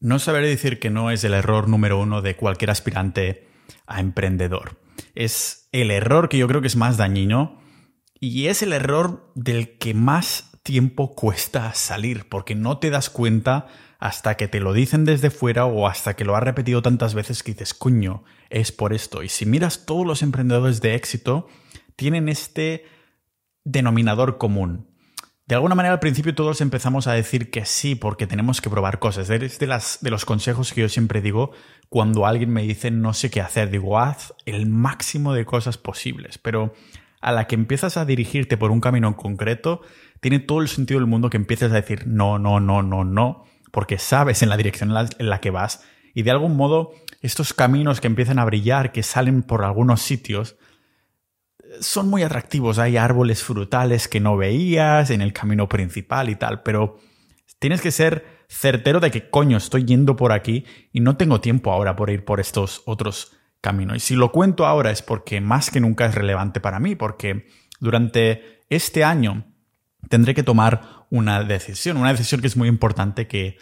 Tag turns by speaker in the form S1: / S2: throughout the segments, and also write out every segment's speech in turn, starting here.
S1: No saber decir que no es el error número uno de cualquier aspirante a emprendedor. Es el error que yo creo que es más dañino y es el error del que más tiempo cuesta salir, porque no te das cuenta hasta que te lo dicen desde fuera o hasta que lo has repetido tantas veces que dices, cuño, es por esto. Y si miras todos los emprendedores de éxito, tienen este denominador común. De alguna manera al principio todos empezamos a decir que sí porque tenemos que probar cosas. Es de, los consejos que yo siempre digo cuando alguien me dice no sé qué hacer. Digo, haz el máximo de cosas posibles. Pero a la que empiezas a dirigirte por un camino en concreto, tiene todo el sentido del mundo que empieces a decir no, no, no, no, no, porque sabes en la dirección en la, que vas. Y de algún modo, estos caminos que empiezan a brillar, que salen por algunos sitios, son muy atractivos. Hay árboles frutales que no veías en el camino principal y tal, pero tienes que ser certero de que coño estoy yendo por aquí y no tengo tiempo ahora por ir por estos otros caminos. Y si lo cuento ahora es porque más que nunca es relevante para mí, porque durante este año tendré que tomar una decisión, una decisión que es muy importante que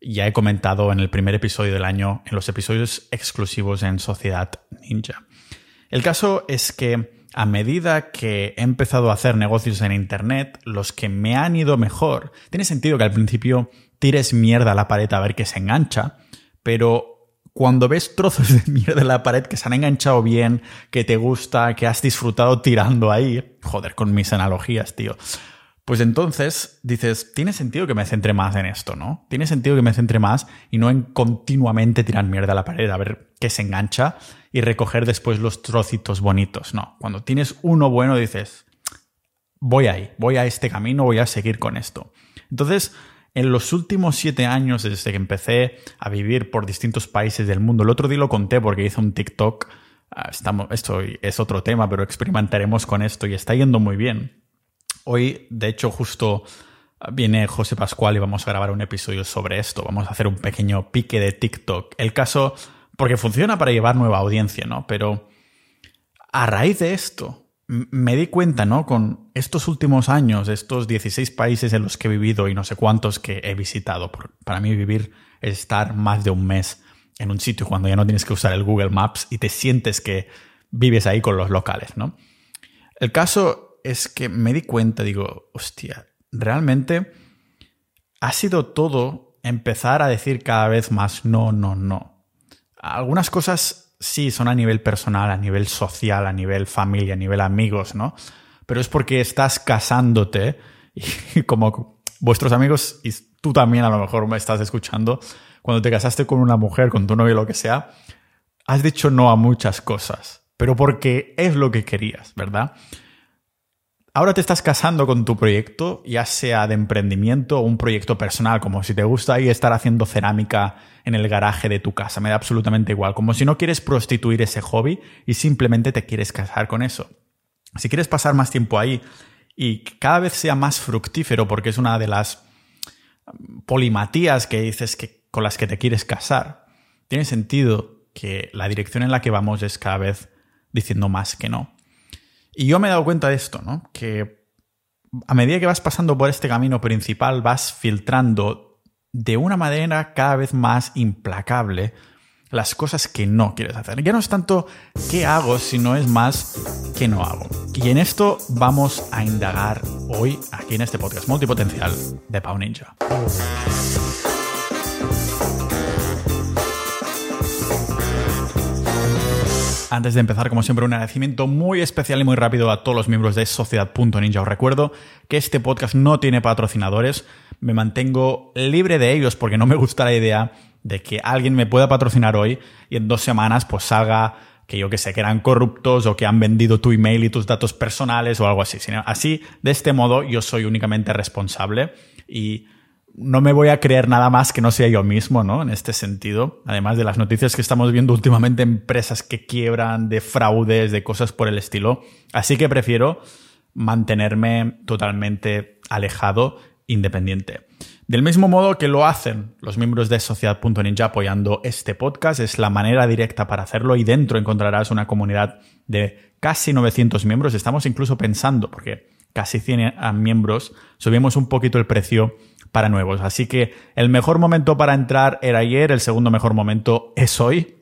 S1: ya he comentado en el primer episodio del año, en los episodios exclusivos en Sociedad Ninja. El caso es que a medida que he empezado a hacer negocios en Internet, los que me han ido mejor, tiene sentido que al principio tires mierda a la pared a ver qué se engancha, pero cuando ves trozos de mierda en la pared que se han enganchado bien, que te gusta, que has disfrutado tirando ahí, joder con mis analogías, tío. Pues entonces dices, tiene sentido que me centre más en esto, ¿no? Tiene sentido que me centre más y no en continuamente tirar mierda a la pared a ver qué se engancha y recoger después los trocitos bonitos. No, cuando tienes uno bueno dices, voy ahí, voy a este camino, voy a seguir con esto. Entonces, en los últimos siete años, desde que empecé a vivir por distintos países del mundo, el otro día lo conté porque hice un TikTok, ah, estamos, esto es otro tema, pero experimentaremos con esto y está yendo muy bien. Hoy, de hecho, justo viene José Pascual y vamos a grabar un episodio sobre esto. Vamos a hacer un pequeño pique de TikTok. El caso porque funciona para llevar nueva audiencia, ¿no? Pero a raíz de esto, me di cuenta, ¿no? Con estos últimos años, estos 16 países en los que he vivido y no sé cuántos que he visitado. Para mí vivir es estar más de un mes en un sitio cuando ya no tienes que usar el Google Maps y te sientes que vives ahí con los locales, ¿no? El caso es que me di cuenta, digo, hostia, realmente ha sido todo empezar a decir cada vez más no, no, no. Algunas cosas sí son a nivel personal, a nivel social, a nivel familia, a nivel amigos, ¿no? Pero es porque estás casándote y como vuestros amigos y tú también a lo mejor me estás escuchando, cuando te casaste con una mujer, con tu novio, lo que sea, has dicho no a muchas cosas, pero porque es lo que querías, ¿verdad? Ahora te estás casando con tu proyecto, ya sea de emprendimiento o un proyecto personal, como si te gusta ahí estar haciendo cerámica en el garaje de tu casa, me da absolutamente igual, como si no quieres prostituir ese hobby y simplemente te quieres casar con eso. Si quieres pasar más tiempo ahí y cada vez sea más fructífero, porque es una de las polimatías que dices que con las que te quieres casar, tiene sentido que la dirección en la que vamos es cada vez diciendo más que no. Y yo me he dado cuenta de esto, ¿no? Que a medida que vas pasando por este camino principal, vas filtrando de una manera cada vez más implacable las cosas que no quieres hacer. Ya no es tanto qué hago, sino es más qué no hago. Y en esto vamos a indagar hoy aquí en este podcast multipotencial de Pau Ninja. Antes de empezar, como siempre, un agradecimiento muy especial y muy rápido a todos los miembros de Sociedad.ninja. Os recuerdo que este podcast no tiene patrocinadores. Me mantengo libre de ellos porque no me gusta la idea de que alguien me pueda patrocinar hoy y en dos semanas pues salga que yo que sé, que eran corruptos o que han vendido tu email y tus datos personales o algo así. Así, de este modo, yo soy únicamente responsable y no me voy a creer nada más que no sea yo mismo, ¿no? En este sentido, además de las noticias que estamos viendo últimamente, empresas que quiebran, de fraudes, de cosas por el estilo. Así que prefiero mantenerme totalmente alejado, independiente. Del mismo modo que lo hacen los miembros de Sociedad.ninja apoyando este podcast, es la manera directa para hacerlo y dentro encontrarás una comunidad de casi 900 miembros. Estamos incluso pensando, porque casi 100 miembros, subimos un poquito el precio para nuevos. Así que el mejor momento para entrar era ayer, el segundo mejor momento es hoy.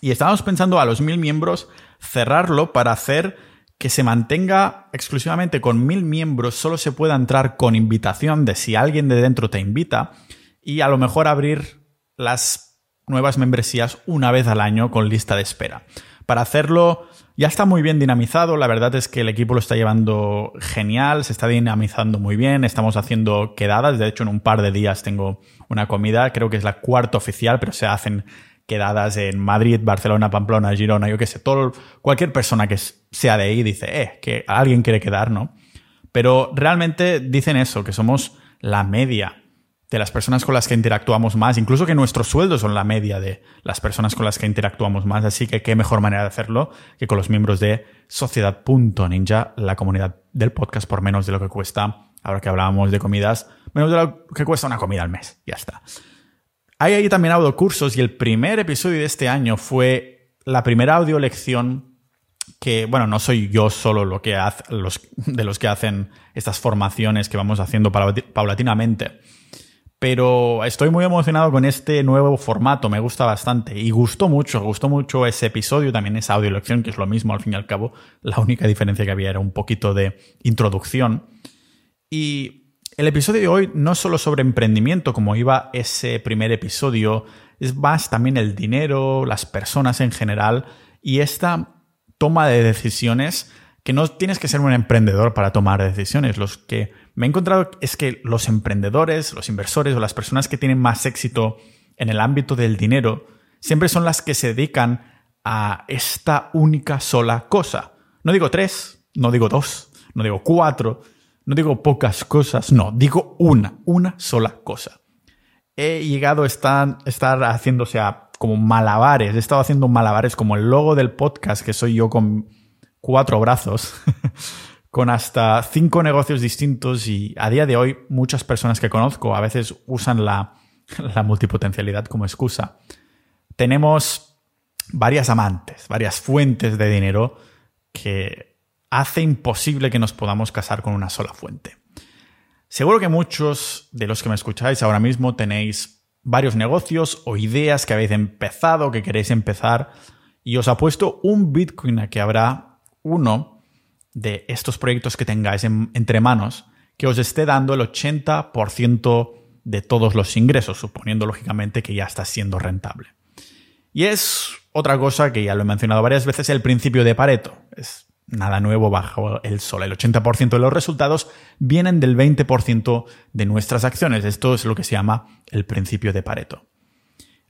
S1: Y estábamos pensando a los mil miembros cerrarlo para hacer que se mantenga exclusivamente con mil miembros, solo se pueda entrar con invitación de si alguien de dentro te invita y a lo mejor abrir las nuevas membresías una vez al año con lista de espera. Para hacerlo ya está muy bien dinamizado, la verdad es que el equipo lo está llevando genial, se está dinamizando muy bien, estamos haciendo quedadas, de hecho en un par de días tengo una comida, creo que es la cuarta oficial, pero se hacen quedadas en Madrid, Barcelona, Pamplona, Girona, yo qué sé, todo, cualquier persona que sea de ahí dice, eh, que alguien quiere quedar, ¿no? Pero realmente dicen eso, que somos la media de las personas con las que interactuamos más, incluso que nuestros sueldos son la media de las personas con las que interactuamos más, así que qué mejor manera de hacerlo que con los miembros de Sociedad.ninja, la comunidad del podcast por menos de lo que cuesta, ahora que hablábamos de comidas, menos de lo que cuesta una comida al mes, ya está. Hay ahí también audiocursos y el primer episodio de este año fue la primera audio lección que, bueno, no soy yo solo lo que los, de los que hacen estas formaciones que vamos haciendo paulatinamente, pero estoy muy emocionado con este nuevo formato, me gusta bastante y gustó mucho, gustó mucho ese episodio, también esa audio lección, que es lo mismo al fin y al cabo, la única diferencia que había era un poquito de introducción. Y el episodio de hoy no es solo sobre emprendimiento, como iba ese primer episodio, es más también el dinero, las personas en general y esta toma de decisiones que no tienes que ser un emprendedor para tomar decisiones. Los que me he encontrado es que los emprendedores, los inversores o las personas que tienen más éxito en el ámbito del dinero siempre son las que se dedican a esta única sola cosa. No digo tres, no digo dos, no digo cuatro, no digo pocas cosas, no, digo una, una sola cosa. He llegado a estar, estar haciéndose como malabares, he estado haciendo malabares como el logo del podcast, que soy yo con cuatro brazos, con hasta cinco negocios distintos y a día de hoy muchas personas que conozco a veces usan la, multipotencialidad como excusa. Tenemos varias amantes, varias fuentes de dinero que hace imposible que nos podamos casar con una sola fuente. Seguro que muchos de los que me escucháis ahora mismo tenéis varios negocios o ideas que habéis empezado, que queréis empezar, y os apuesto un Bitcoin a que habrá uno de estos proyectos que tengáis entre manos que os esté dando el 80% de todos los ingresos, suponiendo lógicamente que ya está siendo rentable. Y es otra cosa que ya lo he mencionado varias veces, el principio de Pareto. Es nada nuevo bajo el sol. El 80% de los resultados vienen del 20% de nuestras acciones. Esto es lo que se llama el principio de Pareto.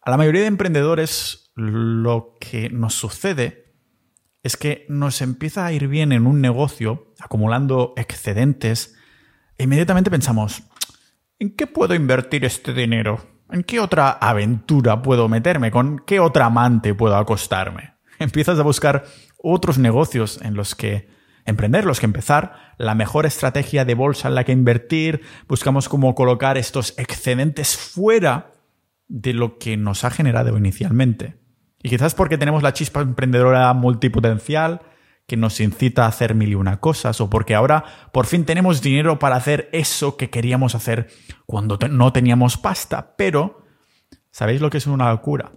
S1: A la mayoría de emprendedores lo que nos sucede es que nos empieza a ir bien en un negocio, acumulando excedentes, e inmediatamente pensamos, ¿en qué puedo invertir este dinero? ¿En qué otra aventura puedo meterme? ¿Con qué otra amante puedo acostarme? Empiezas a buscar otros negocios en los que emprender, los que empezar, la mejor estrategia de bolsa en la que invertir, buscamos cómo colocar estos excedentes fuera de lo que nos ha generado inicialmente. Y quizás porque tenemos la chispa emprendedora multipotencial que nos incita a hacer mil y una cosas, o porque ahora por fin tenemos dinero para hacer eso que queríamos hacer cuando no teníamos pasta. Pero, ¿sabéis lo que es una locura?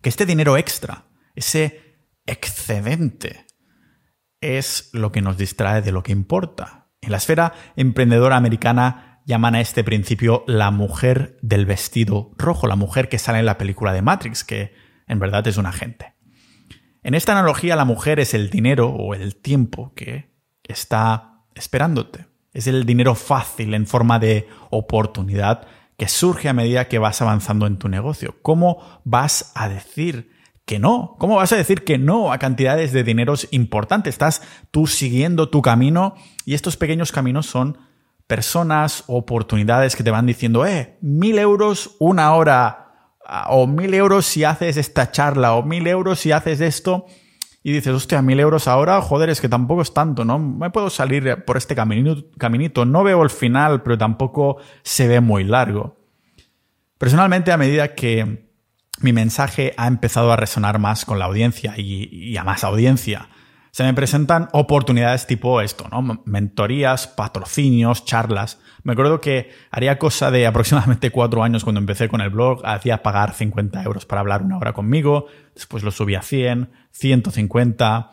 S1: Que este dinero extra, ese excedente es lo que nos distrae de lo que importa. En la esfera emprendedora americana llaman a este principio la mujer del vestido rojo, la mujer que sale en la película de Matrix, que en verdad es un agente. En esta analogía la mujer es el dinero o el tiempo que está esperándote. Es el dinero fácil en forma de oportunidad que surge a medida que vas avanzando en tu negocio. ¿Cómo vas a decir que no. ¿Cómo vas a decir que no a cantidades de dineros importantes? Estás tú siguiendo tu camino y estos pequeños caminos son personas, oportunidades que te van diciendo, eh, mil euros una hora, o mil euros si haces esta charla, o mil euros si haces esto. Y dices, hostia, mil euros ahora, joder, es que tampoco es tanto, ¿no? Me puedo salir por este caminito, caminito. No veo el final, pero tampoco se ve muy largo. Personalmente, a medida que mi mensaje ha empezado a resonar más con la audiencia y, a más audiencia. Se me presentan oportunidades tipo esto, ¿no? Mentorías, patrocinios, charlas. Me acuerdo que haría cosa de aproximadamente cuatro años cuando empecé con el blog, hacía pagar 50 euros para hablar una hora conmigo, después lo subí a 100, 150.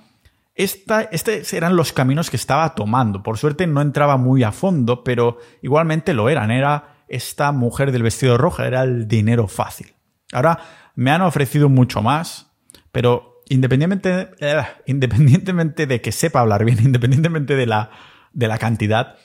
S1: Esta, estos eran los caminos que estaba tomando. Por suerte no entraba muy a fondo, pero igualmente lo eran. Era esta mujer del vestido rojo, era el dinero fácil. Ahora me han ofrecido mucho más, pero independientemente, eh, independientemente de que sepa hablar bien, independientemente de la, de la cantidad,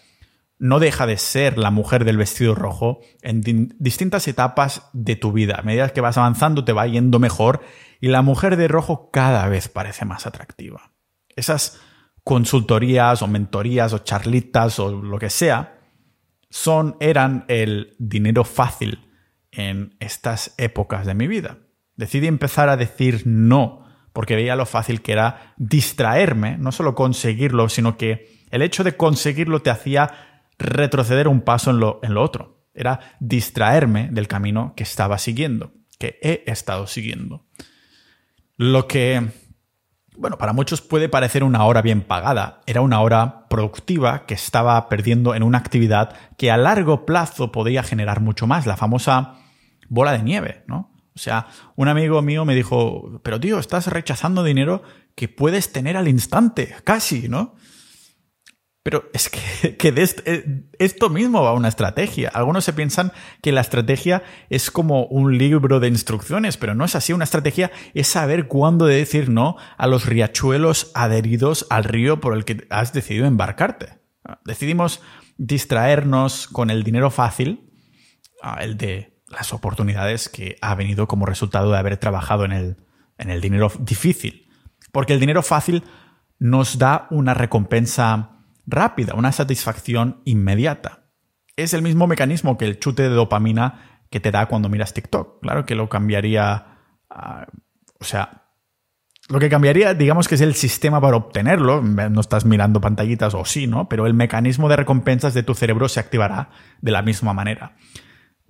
S1: no deja de ser la mujer del vestido rojo en distintas etapas de tu vida. A medida que vas avanzando te va yendo mejor y la mujer de rojo cada vez parece más atractiva. Esas consultorías o mentorías o charlitas o lo que sea son eran el dinero fácil en estas épocas de mi vida. Decidí empezar a decir no, porque veía lo fácil que era distraerme, no solo conseguirlo, sino que el hecho de conseguirlo te hacía retroceder un paso en lo, otro. Era distraerme del camino que estaba siguiendo, que he estado siguiendo. Lo que, bueno, para muchos puede parecer una hora bien pagada. Era una hora productiva que estaba perdiendo en una actividad que a largo plazo podía generar mucho más, la famosa bola de nieve, ¿no? O sea, un amigo mío me dijo, pero tío, estás rechazando dinero que puedes tener al instante, casi, ¿no? Pero es que, que eh, esto mismo va una estrategia. Algunos se piensan que la estrategia es como un libro de instrucciones, pero no es así. Una estrategia es saber cuándo decir no a los riachuelos adheridos al río por el que has decidido embarcarte. Decidimos distraernos con el dinero fácil, ah, el de las oportunidades que ha venido como resultado de haber trabajado en el, en el dinero difícil. Porque el dinero fácil nos da una recompensa rápida, una satisfacción inmediata. Es el mismo mecanismo que el chute de dopamina que te da cuando miras TikTok. Claro que lo cambiaría, o sea, lo que cambiaría, digamos que es el sistema para obtenerlo, no estás mirando pantallitas o sí, ¿no? Pero el mecanismo de recompensas de tu cerebro se activará de la misma manera.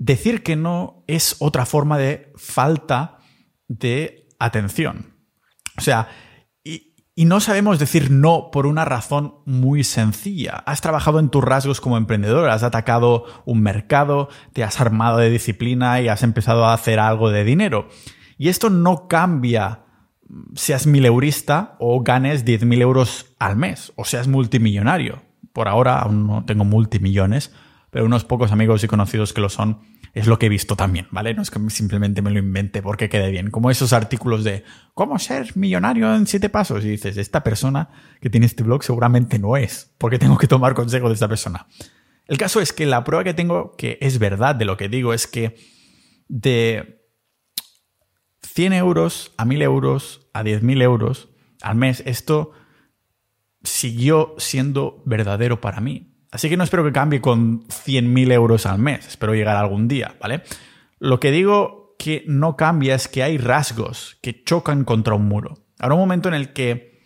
S1: Decir que no es otra forma de falta de atención. O sea, y, no sabemos decir no por una razón muy sencilla. Has trabajado en tus rasgos como emprendedor, has atacado un mercado, te has armado de disciplina y has empezado a hacer algo de dinero. Y esto no cambia seas mileurista o ganes 10.000 euros al mes o seas multimillonario. Por ahora aún no tengo multimillones, pero unos pocos amigos y conocidos que lo son, es lo que he visto también, ¿vale? No es que simplemente me lo invente porque quede bien. Como esos artículos de cómo ser millonario en siete pasos. Y dices, esta persona que tiene este blog seguramente no es, porque tengo que tomar consejo de esta persona. El caso es que la prueba que tengo, que es verdad de lo que digo, es que de 100 euros a 1000 euros a 10.000 euros al mes, esto siguió siendo verdadero para mí. Así que no espero que cambie con 100.000 euros al mes, espero llegar algún día, ¿vale? Lo que digo que no cambia es que hay rasgos que chocan contra un muro. Habrá un momento en el que,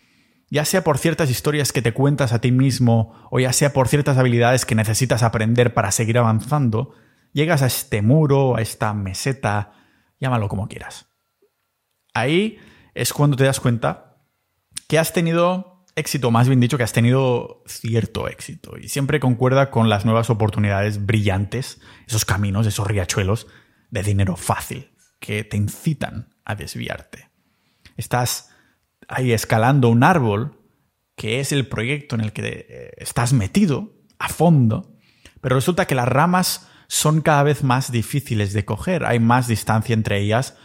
S1: ya sea por ciertas historias que te cuentas a ti mismo o ya sea por ciertas habilidades que necesitas aprender para seguir avanzando, llegas a este muro, a esta meseta, llámalo como quieras. Ahí es cuando te das cuenta que has tenido éxito, más bien dicho, que has tenido cierto éxito y siempre concuerda con las nuevas oportunidades brillantes, esos caminos, esos riachuelos de dinero fácil que te incitan a desviarte. Estás ahí escalando un árbol que es el proyecto en el que eh, estás metido a fondo, pero resulta que las ramas son cada vez más difíciles de coger, hay más distancia entre ellas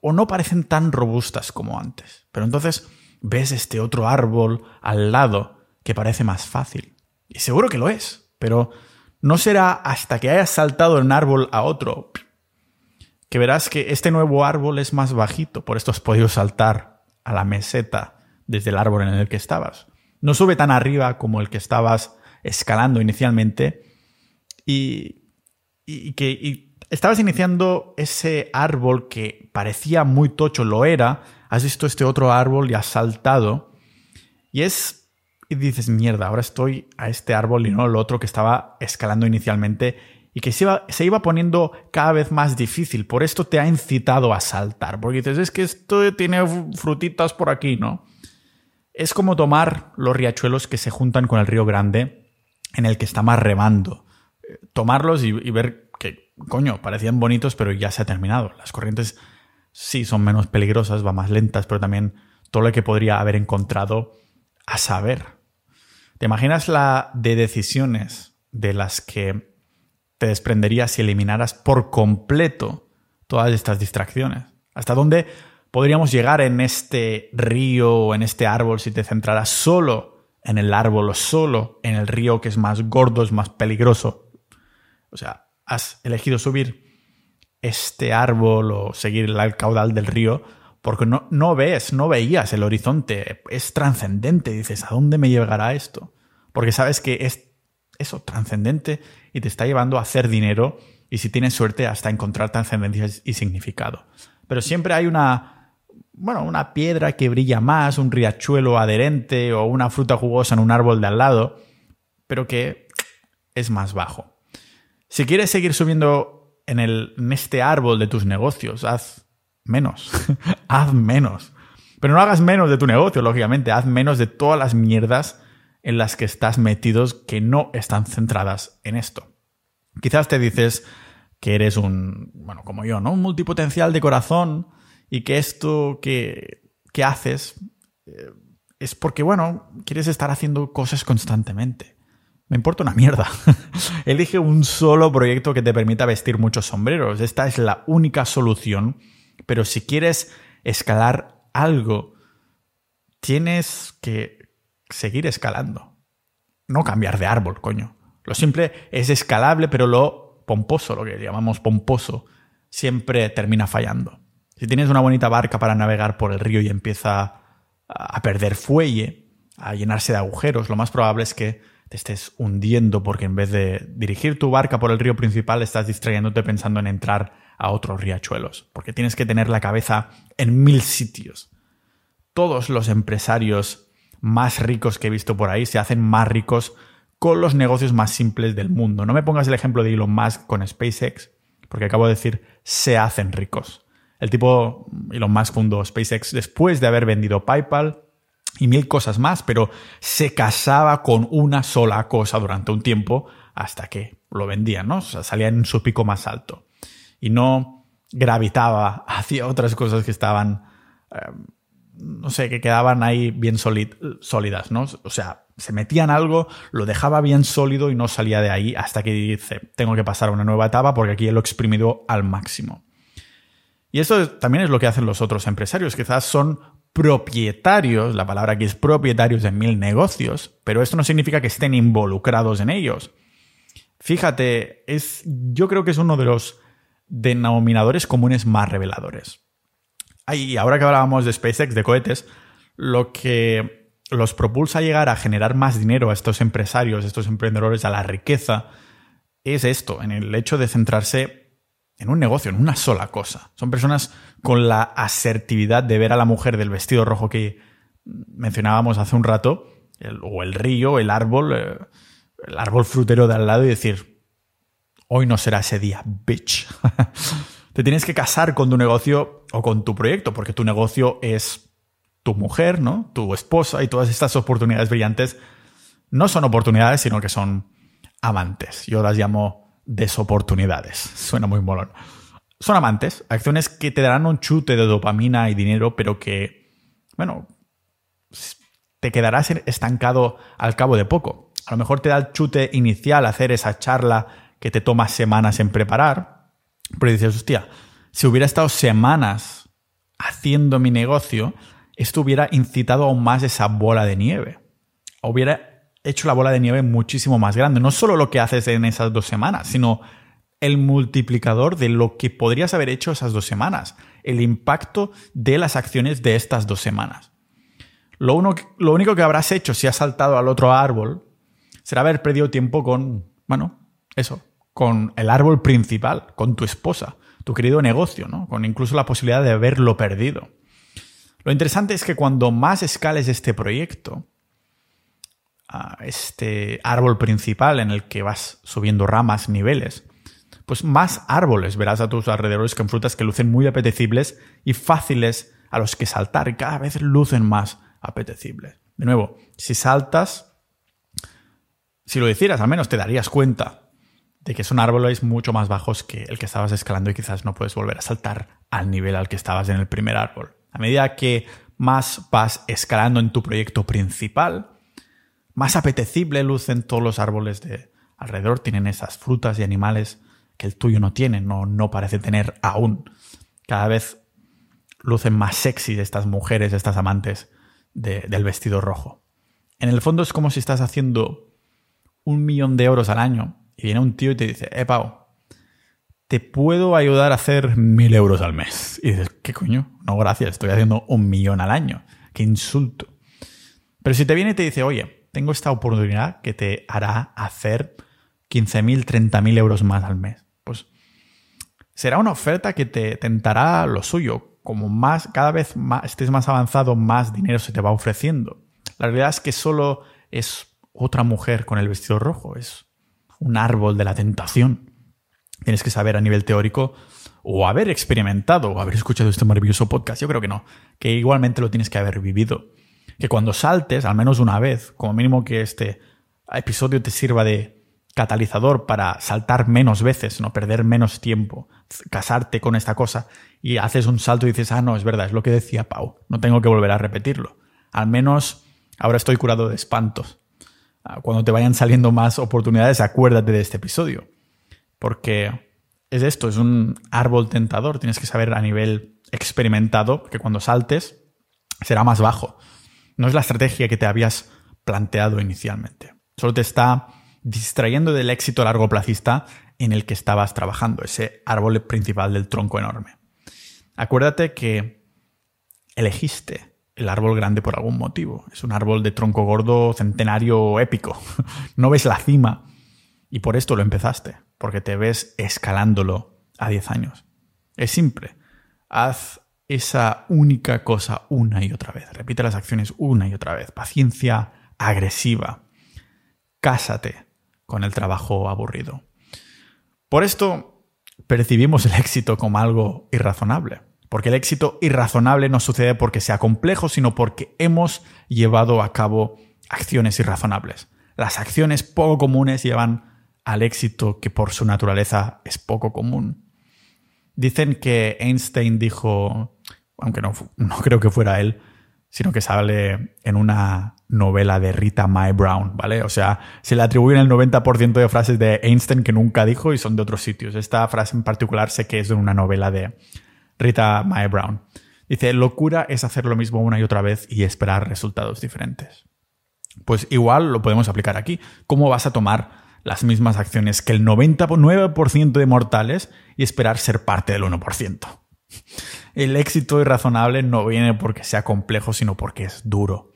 S1: o no parecen tan robustas como antes. Pero entonces ves este otro árbol al lado que parece más fácil. Y seguro que lo es, pero no será hasta que hayas saltado de un árbol a otro que verás que este nuevo árbol es más bajito, por esto has podido saltar a la meseta desde el árbol en el que estabas. No sube tan arriba como el que estabas escalando inicialmente y, y que estabas iniciando ese árbol que parecía muy tocho, lo era, has visto este otro árbol y has saltado. Y es. Y dices, mierda, ahora estoy a este árbol y no al otro que estaba escalando inicialmente y que se iba, se iba poniendo cada vez más difícil. Por esto te ha incitado a saltar. Porque dices, es que esto tiene frutitas por aquí, ¿no? Es como tomar los riachuelos que se juntan con el río Grande en el que está más remando. Tomarlos y, y ver que, coño, parecían bonitos, pero ya se ha terminado. Las corrientes sí son menos peligrosas, van más lentas, pero también todo lo que podría haber encontrado a saber. ¿Te imaginas la de decisiones de las que te desprenderías si eliminaras por completo todas estas distracciones? ¿Hasta dónde podríamos llegar en este río o en este árbol si te centraras solo en el árbol o solo en el río que es más gordo, es más peligroso? O sea, has elegido subir este árbol o seguir el caudal del río porque no, no ves, no veías el horizonte, es trascendente, dices, ¿a dónde me llegará esto? Porque sabes que es eso, trascendente, y te está llevando a hacer dinero y si tienes suerte hasta encontrar trascendencia y significado. Pero siempre hay una, bueno, una piedra que brilla más, un riachuelo adherente o una fruta jugosa en un árbol de al lado, pero que es más bajo. Si quieres seguir subiendo en, este árbol de tus negocios, haz menos. haz menos. Pero no hagas menos de tu negocio, lógicamente. Haz menos de todas las mierdas en las que estás metidos que no están centradas en esto. Quizás te dices que eres un, bueno, como yo, ¿no? Un multipotencial de corazón y que esto que, que haces eh, es porque, bueno, quieres estar haciendo cosas constantemente. Me importa una mierda. Elige un solo proyecto que te permita vestir muchos sombreros. Esta es la única solución pero si quieres escalar algo, tienes que seguir escalando. No cambiar de árbol, coño. Lo simple es escalable, pero lo pomposo, lo que llamamos pomposo, siempre termina fallando. Si tienes una bonita barca para navegar por el río y empieza a perder fuelle, a llenarse de agujeros, lo más probable es que te estés hundiendo porque en vez de dirigir tu barca por el río principal estás distrayéndote pensando en entrar a otros riachuelos, porque tienes que tener la cabeza en mil sitios. Todos los empresarios más ricos que he visto por ahí se hacen más ricos con los negocios más simples del mundo. No me pongas el ejemplo de Elon Musk con SpaceX, porque acabo de decir se hacen ricos. El tipo Elon Musk fundó SpaceX después de haber vendido PayPal y mil cosas más, pero se casaba con una sola cosa durante un tiempo hasta que lo vendían, ¿no? O sea, salía en su pico más alto y no gravitaba hacia otras cosas que estaban, eh, no sé, que quedaban ahí bien sólidas, ¿no? O sea, se metía en algo, lo dejaba bien sólido y no salía de ahí hasta que dice, tengo que pasar a una nueva etapa porque aquí lo he exprimido al máximo. Y eso también es lo que hacen los otros empresarios. Quizás son propietarios, la palabra aquí es propietarios de mil negocios, pero esto no significa que estén involucrados en ellos. Fíjate, es, yo creo que es uno de los denominadores comunes más reveladores. Y ahora que hablábamos de SpaceX, de cohetes, lo que los propulsa a llegar a generar más dinero a estos empresarios, a estos emprendedores, a la riqueza, es esto, en el hecho de centrarse en un negocio, en una sola cosa. Son personas con la asertividad de ver a la mujer del vestido rojo que mencionábamos hace un rato, o el río, el árbol, eh, el árbol frutero de al lado y decir, Hoy no será ese día, bitch. Te tienes que casar con tu negocio o con tu proyecto, porque tu negocio es tu mujer, ¿no? Tu esposa y todas estas oportunidades brillantes no son oportunidades, sino que son amantes. Yo las llamo desoportunidades. Suena muy molón. Son amantes, acciones que te darán un chute de dopamina y dinero, pero que, bueno, te quedarás estancado al cabo de poco. A lo mejor te da el chute inicial hacer esa charla que te toma semanas en preparar, pero dices, hostia, si hubiera estado semanas haciendo mi negocio, esto hubiera incitado aún más esa bola de nieve. Hubiera hecho la bola de nieve muchísimo más grande. No solo lo que haces en esas dos semanas, sino el multiplicador de lo que podrías haber hecho esas dos semanas. El impacto de las acciones de estas dos semanas. Lo, uno, lo único que habrás hecho si has saltado al otro árbol será haber perdido tiempo con, bueno, eso, con el árbol principal, con tu esposa, tu querido negocio, ¿no? Con incluso la posibilidad de haberlo perdido. Lo interesante es que cuando más escales este proyecto, este árbol principal en el que vas subiendo ramas, niveles, pues más árboles verás a tus alrededores con frutas que lucen muy apetecibles y fáciles a los que saltar y cada vez lucen más apetecibles. De nuevo, si saltas, si lo hicieras, al menos te darías cuenta de que son árboles mucho más bajos que el que estabas escalando y quizás no puedes volver a saltar al nivel al que estabas en el primer árbol. A medida que más vas escalando en tu proyecto principal, más apetecible lucen todos los árboles de alrededor, tienen esas frutas y animales que el tuyo no tiene, no, no parece tener aún. Cada vez lucen más sexy estas mujeres, estas amantes del vestido rojo. En el fondo es como si estás haciendo un millón de euros al año y viene un tío y te dice, eh, Pau, te puedo ayudar a hacer mil euros al mes. Y dices, ¿qué coño? No, gracias, estoy haciendo un millón al año. Qué insulto. Pero si te viene y te dice, oye, tengo esta oportunidad que te hará hacer 15.000, 30.000 euros más al mes, pues será una oferta que te tentará lo suyo. Como más, cada vez más estés más avanzado, más dinero se te va ofreciendo. La realidad es que solo es otra mujer con el vestido rojo, es un árbol de la tentación. Tienes que saber a nivel teórico o haber experimentado o haber escuchado este maravilloso podcast. Yo creo que no, que igualmente lo tienes que haber vivido. Que cuando saltes, al menos una vez, como mínimo que este episodio te sirva de catalizador para saltar menos veces, no perder menos tiempo, casarte con esta cosa y haces un salto y dices, ah, no, es verdad, es lo que decía Pau, no tengo que volver a repetirlo. Al menos ahora estoy curado de espantos. Ah, cuando te vayan saliendo más oportunidades, acuérdate de este episodio. Porque es esto, es un árbol tentador. Tienes que saber a nivel experimentado que cuando saltes será más bajo. No es la estrategia que te habías planteado inicialmente. Solo te está distrayendo del éxito largo plazista en el que estabas trabajando, ese árbol principal del tronco enorme. Acuérdate que elegiste el árbol grande por algún motivo. Es un árbol de tronco gordo centenario épico. No ves la cima. Y por esto lo empezaste, porque te ves escalándolo a 10 años. Es simple. Haz esa única cosa una y otra vez. Repite las acciones una y otra vez. Paciencia agresiva. Cásate con el trabajo aburrido. Por esto percibimos el éxito como algo irrazonable. Porque el éxito irrazonable no sucede porque sea complejo, sino porque hemos llevado a cabo acciones irrazonables. Las acciones poco comunes llevan al éxito que por su naturaleza es poco común. Dicen que Einstein dijo, aunque no, no creo que fuera él, sino que sale en una novela de Rita Mae Brown, ¿vale? O sea, se le atribuyen el 90% de frases de Einstein que nunca dijo y son de otros sitios. Esta frase en particular sé que es de una novela de Rita Mae Brown. Dice, locura es hacer lo mismo una y otra vez y esperar resultados diferentes. Pues igual lo podemos aplicar aquí. ¿Cómo vas a tomar las mismas acciones que el 99% de mortales y esperar ser parte del 1%? El éxito irrazonable no viene porque sea complejo, sino porque es duro.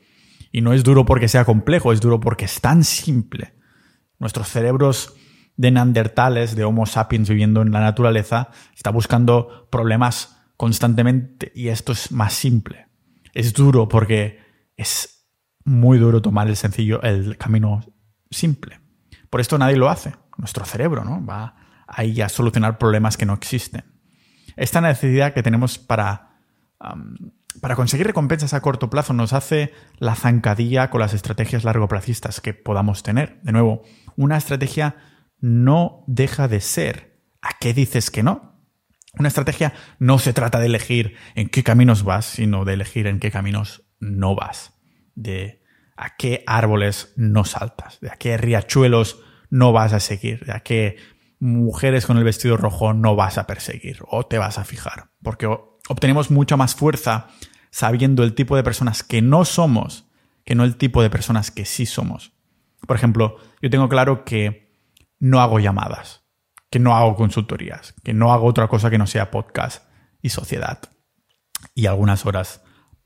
S1: Y no es duro porque sea complejo, es duro porque es tan simple. Nuestros cerebros de neandertales, de Homo sapiens viviendo en la naturaleza, está buscando problemas constantemente y esto es más simple. Es duro porque es muy duro tomar el sencillo, el camino simple. Por esto nadie lo hace. Nuestro cerebro, ¿no? Va ahí a solucionar problemas que no existen. Esta necesidad que tenemos para, para conseguir recompensas a corto plazo nos hace la zancadilla con las estrategias largoplacistas que podamos tener. De nuevo, una estrategia no deja de ser a qué dices que no. Una estrategia no se trata de elegir en qué caminos vas, sino de elegir en qué caminos no vas. De a qué árboles no saltas, de a qué riachuelos no vas a seguir, de a qué mujeres con el vestido rojo no vas a perseguir o te vas a fijar. Porque obtenemos mucha más fuerza sabiendo el tipo de personas que no somos que no el tipo de personas que sí somos. Por ejemplo, yo tengo claro que no hago llamadas que no hago consultorías, que no hago otra cosa que no sea podcast y sociedad. Y algunas horas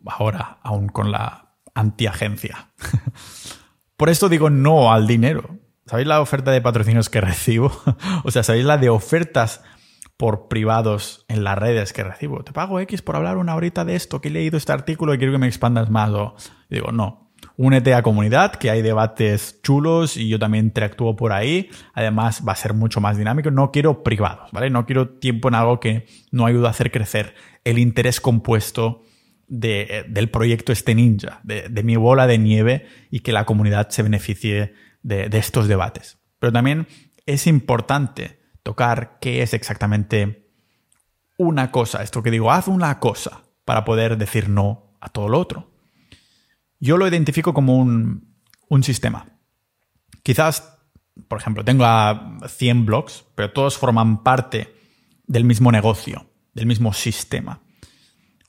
S1: ahora aún con la antiagencia. Por esto digo no al dinero. ¿Sabéis la oferta de patrocinios que recibo? o sea, ¿sabéis la de ofertas por privados en las redes que recibo? Te pago X por hablar una horita de esto, que he leído este artículo y quiero que me expandas más. O digo, no, Únete a comunidad, que hay debates chulos y yo también interactúo por ahí. Además, va a ser mucho más dinámico. No quiero privados, ¿vale? No quiero tiempo en algo que no ayuda a hacer crecer el interés compuesto del proyecto este ninja, de, mi bola de nieve y que la comunidad se beneficie de, estos debates. Pero también es importante tocar qué es exactamente una cosa, esto que digo, haz una cosa para poder decir no a todo lo otro. Yo lo identifico como un, un sistema. Quizás, por ejemplo, tengo a 100 blogs, pero todos forman parte del mismo negocio, del mismo sistema.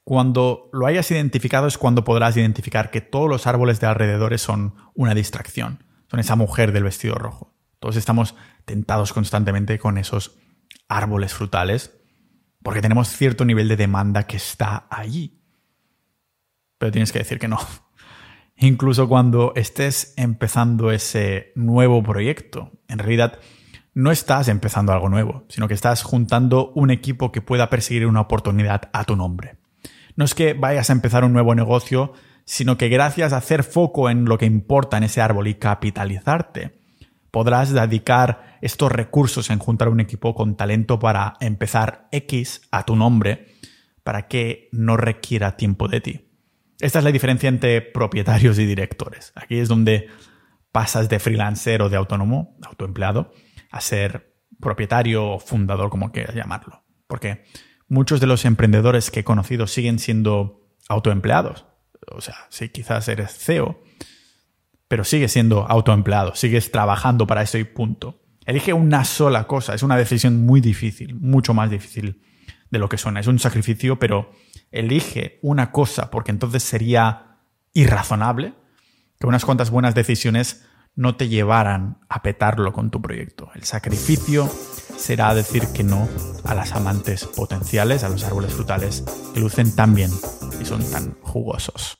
S1: Cuando lo hayas identificado es cuando podrás identificar que todos los árboles de alrededores son una distracción, son esa mujer del vestido rojo. Todos estamos tentados constantemente con esos árboles frutales porque tenemos cierto nivel de demanda que está allí. Pero tienes que decir que no. Incluso cuando estés empezando ese nuevo proyecto, en realidad no estás empezando algo nuevo, sino que estás juntando un equipo que pueda perseguir una oportunidad a tu nombre. No es que vayas a empezar un nuevo negocio, sino que gracias a hacer foco en lo que importa en ese árbol y capitalizarte, podrás dedicar estos recursos en juntar un equipo con talento para empezar X a tu nombre para que no requiera tiempo de ti. Esta es la diferencia entre propietarios y directores. Aquí es donde pasas de freelancer o de autónomo, autoempleado, a ser propietario o fundador, como quieras llamarlo. Porque muchos de los emprendedores que he conocido siguen siendo autoempleados. O sea, sí, quizás eres CEO, pero sigues siendo autoempleado, sigues trabajando para eso y punto. Elige una sola cosa, es una decisión muy difícil, mucho más difícil de lo que suena. Es un sacrificio, pero elige una cosa porque entonces sería irrazonable que unas cuantas buenas decisiones no te llevaran a petarlo con tu proyecto. El sacrificio será decir que no a las amantes potenciales, a los árboles frutales que lucen tan bien y son tan jugosos.